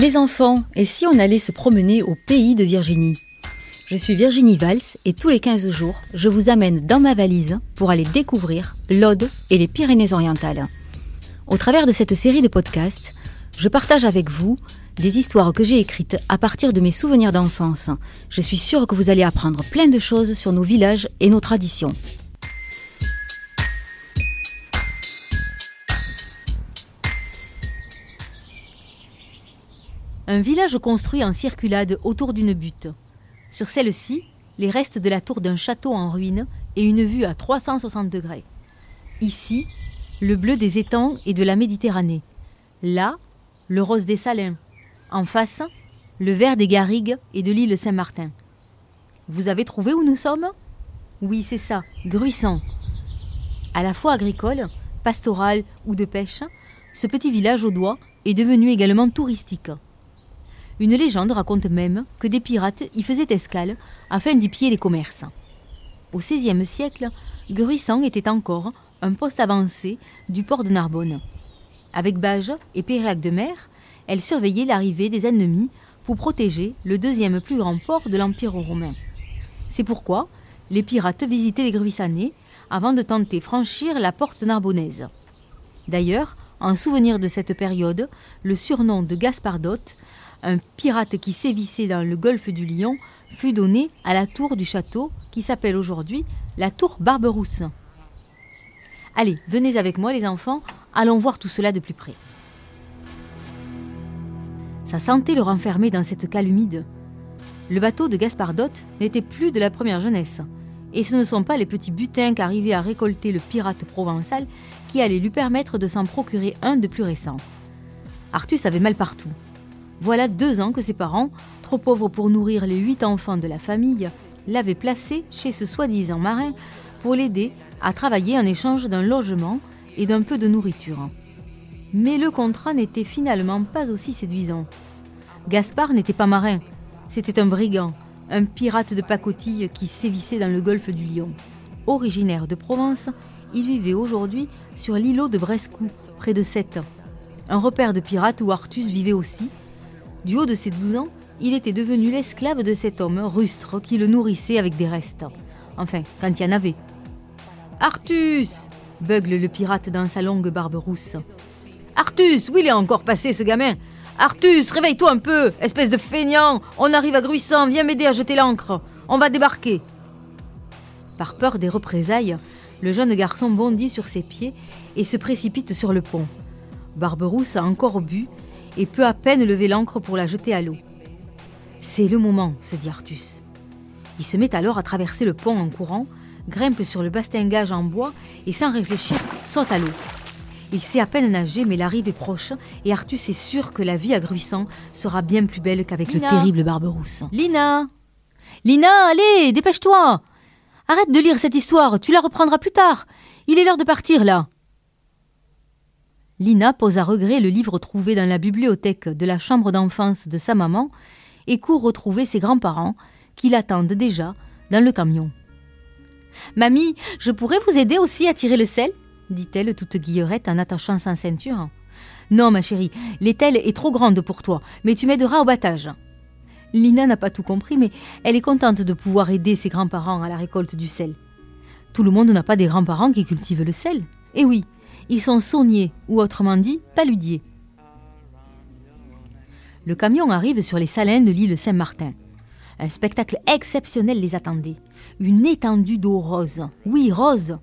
Les enfants, et si on allait se promener au pays de Virginie? Je suis Virginie Valls et tous les 15 jours, je vous amène dans ma valise pour aller découvrir l'Aude et les Pyrénées-Orientales. Au travers de cette série de podcasts, je partage avec vous des histoires que j'ai écrites à partir de mes souvenirs d'enfance. Je suis sûre que vous allez apprendre plein de choses sur nos villages et nos traditions. Un village construit en circulade autour d'une butte. Sur celle-ci, les restes de la tour d'un château en ruine et une vue à 360 degrés. Ici, le bleu des étangs et de la Méditerranée. Là, le rose des Salins. En face, le vert des Garrigues et de l'île Saint-Martin. Vous avez trouvé où nous sommes? Oui, c'est ça, Gruissant. À la fois agricole, pastoral ou de pêche, ce petit village au doigt est devenu également touristique. Une légende raconte même que des pirates y faisaient escale afin d'y piller les commerces. Au XVIe siècle, Gruissant était encore un poste avancé du port de Narbonne. Avec Bages et Péréac de mer, elle surveillait l'arrivée des ennemis pour protéger le deuxième plus grand port de l'Empire romain. C'est pourquoi les pirates visitaient les Gruissanais avant de tenter franchir la porte narbonnaise. D'ailleurs, en souvenir de cette période, le surnom de Gaspardote un pirate qui sévissait dans le golfe du Lion fut donné à la tour du château qui s'appelle aujourd'hui la tour Barberousse. Allez, venez avec moi les enfants, allons voir tout cela de plus près. Ça sentait le renfermer dans cette cale humide. Le bateau de Gaspardote n'était plus de la première jeunesse, et ce ne sont pas les petits butins qu'arrivait à récolter le pirate provençal qui allaient lui permettre de s'en procurer un de plus récent. Artus avait mal partout. Voilà deux ans que ses parents, trop pauvres pour nourrir les huit enfants de la famille, l'avaient placé chez ce soi-disant marin pour l'aider à travailler en échange d'un logement et d'un peu de nourriture. Mais le contrat n'était finalement pas aussi séduisant. Gaspard n'était pas marin, c'était un brigand, un pirate de pacotille qui sévissait dans le golfe du Lion. Originaire de Provence, il vivait aujourd'hui sur l'îlot de Brescou, près de Sète. Un repère de pirates où Artus vivait aussi, du haut de ses douze ans, il était devenu l'esclave de cet homme rustre qui le nourrissait avec des restes. Enfin, quand il y en avait. Artus bugle le pirate dans sa longue barbe rousse. Artus, où il est encore passé ce gamin? Artus, réveille-toi un peu, espèce de feignant On arrive à Gruissant, viens m'aider à jeter l'ancre. On va débarquer. Par peur des représailles, le jeune garçon bondit sur ses pieds et se précipite sur le pont. Barberousse a encore bu et peut à peine lever l'ancre pour la jeter à l'eau. C'est le moment, se dit Artus. Il se met alors à traverser le pont en courant, grimpe sur le bastingage en bois et sans réfléchir saute à l'eau. Il sait à peine nager, mais l'arrivée est proche et Artus est sûr que la vie à Gruissant sera bien plus belle qu'avec le terrible Barberousse. Lina Lina, allez, dépêche-toi Arrête de lire cette histoire, tu la reprendras plus tard. Il est l'heure de partir là. Lina pose à regret le livre trouvé dans la bibliothèque de la chambre d'enfance de sa maman et court retrouver ses grands-parents qui l'attendent déjà dans le camion. Mamie, je pourrais vous aider aussi à tirer le sel? dit-elle toute guillerette en attachant sa ceinture. Non, ma chérie, l'ételle est trop grande pour toi, mais tu m'aideras au battage. Lina n'a pas tout compris, mais elle est contente de pouvoir aider ses grands-parents à la récolte du sel. Tout le monde n'a pas des grands-parents qui cultivent le sel. Eh oui, ils sont sauniers, ou autrement dit, paludiers. Le camion arrive sur les salins de l'île Saint-Martin. Un spectacle exceptionnel les attendait. Une étendue d'eau rose. Oui, rose.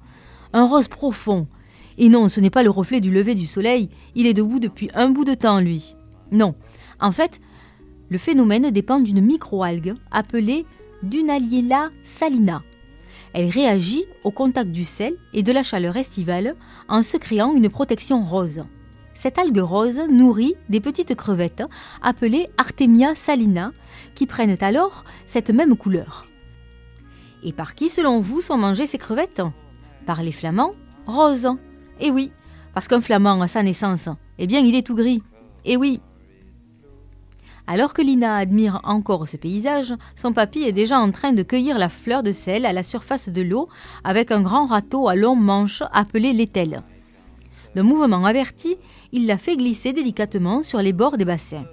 Un rose profond. Et non, ce n'est pas le reflet du lever du soleil, il est debout depuis un bout de temps, lui. Non. En fait, le phénomène dépend d'une microalgue appelée Dunaliella salina. Elle réagit au contact du sel et de la chaleur estivale en se créant une protection rose. Cette algue rose nourrit des petites crevettes appelées Artemia salina qui prennent alors cette même couleur. Et par qui, selon vous, sont mangées ces crevettes? Par les flamands roses. Eh oui, parce qu'un flamand à sa naissance, eh bien, il est tout gris. Eh oui, alors que Lina admire encore ce paysage, son papy est déjà en train de cueillir la fleur de sel à la surface de l'eau avec un grand râteau à longue manche appelé l'étel. D'un mouvement averti, il la fait glisser délicatement sur les bords des bassins.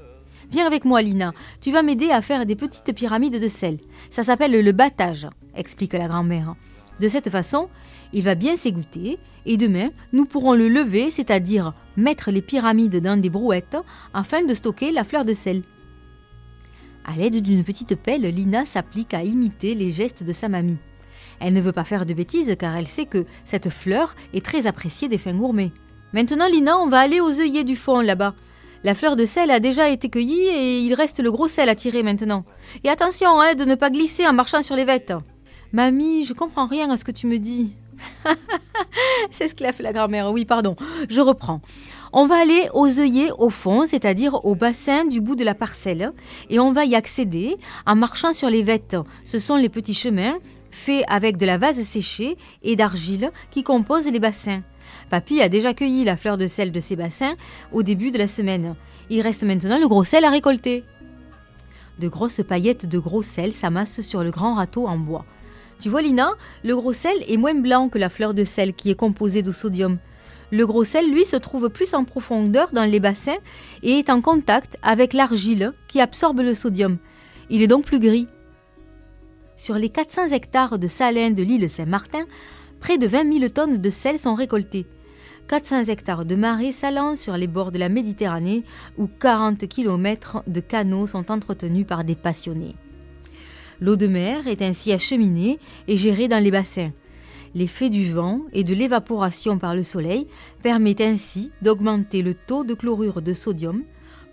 Viens avec moi, Lina. Tu vas m'aider à faire des petites pyramides de sel. Ça s'appelle le battage, explique la grand-mère. De cette façon, il va bien s'égoutter et demain, nous pourrons le lever, c'est-à-dire mettre les pyramides dans des brouettes afin de stocker la fleur de sel. À l'aide d'une petite pelle, Lina s'applique à imiter les gestes de sa mamie. Elle ne veut pas faire de bêtises car elle sait que cette fleur est très appréciée des fins gourmets. Maintenant, Lina, on va aller aux œillets du fond là-bas. La fleur de sel a déjà été cueillie et il reste le gros sel à tirer maintenant. Et attention hein, de ne pas glisser en marchant sur les vêtes. Mamie, je comprends rien à ce que tu me dis. Fait la grand-mère. Oui, pardon. Je reprends. On va aller aux œillets au fond, c'est-à-dire au bassin du bout de la parcelle, et on va y accéder en marchant sur les vêtes. Ce sont les petits chemins faits avec de la vase séchée et d'argile qui composent les bassins. Papy a déjà cueilli la fleur de sel de ces bassins au début de la semaine. Il reste maintenant le gros sel à récolter. De grosses paillettes de gros sel s'amassent sur le grand râteau en bois. Tu vois, Lina, le gros sel est moins blanc que la fleur de sel qui est composée de sodium. Le gros sel, lui, se trouve plus en profondeur dans les bassins et est en contact avec l'argile qui absorbe le sodium. Il est donc plus gris. Sur les 400 hectares de salins de l'île Saint-Martin, près de 20 000 tonnes de sel sont récoltés. 400 hectares de marais salant sur les bords de la Méditerranée où 40 km de canaux sont entretenus par des passionnés. L'eau de mer est ainsi acheminée et gérée dans les bassins. L'effet du vent et de l'évaporation par le soleil permet ainsi d'augmenter le taux de chlorure de sodium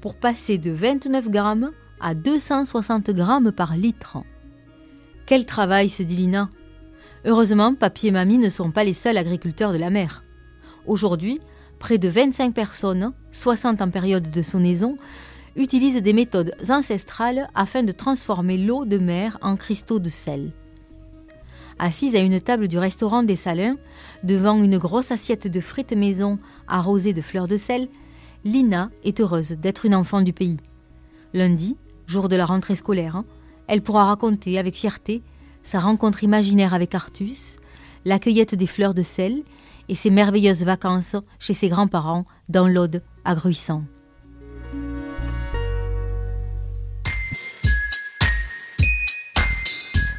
pour passer de 29 grammes à 260 grammes par litre. Quel travail, se dit Lina. Heureusement, papy et mamie ne sont pas les seuls agriculteurs de la mer. Aujourd'hui, près de 25 personnes, 60 en période de sonnaison, utilisent des méthodes ancestrales afin de transformer l'eau de mer en cristaux de sel. Assise à une table du restaurant des Salins, devant une grosse assiette de frites maison arrosée de fleurs de sel, Lina est heureuse d'être une enfant du pays. Lundi, jour de la rentrée scolaire, elle pourra raconter avec fierté sa rencontre imaginaire avec Artus, la cueillette des fleurs de sel et ses merveilleuses vacances chez ses grands-parents dans l'Aude à Gruissant.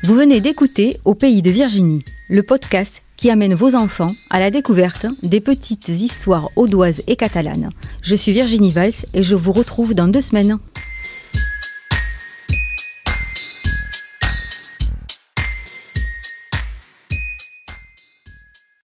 Vous venez d'écouter Au pays de Virginie, le podcast qui amène vos enfants à la découverte des petites histoires audoises et catalanes. Je suis Virginie Valls et je vous retrouve dans deux semaines.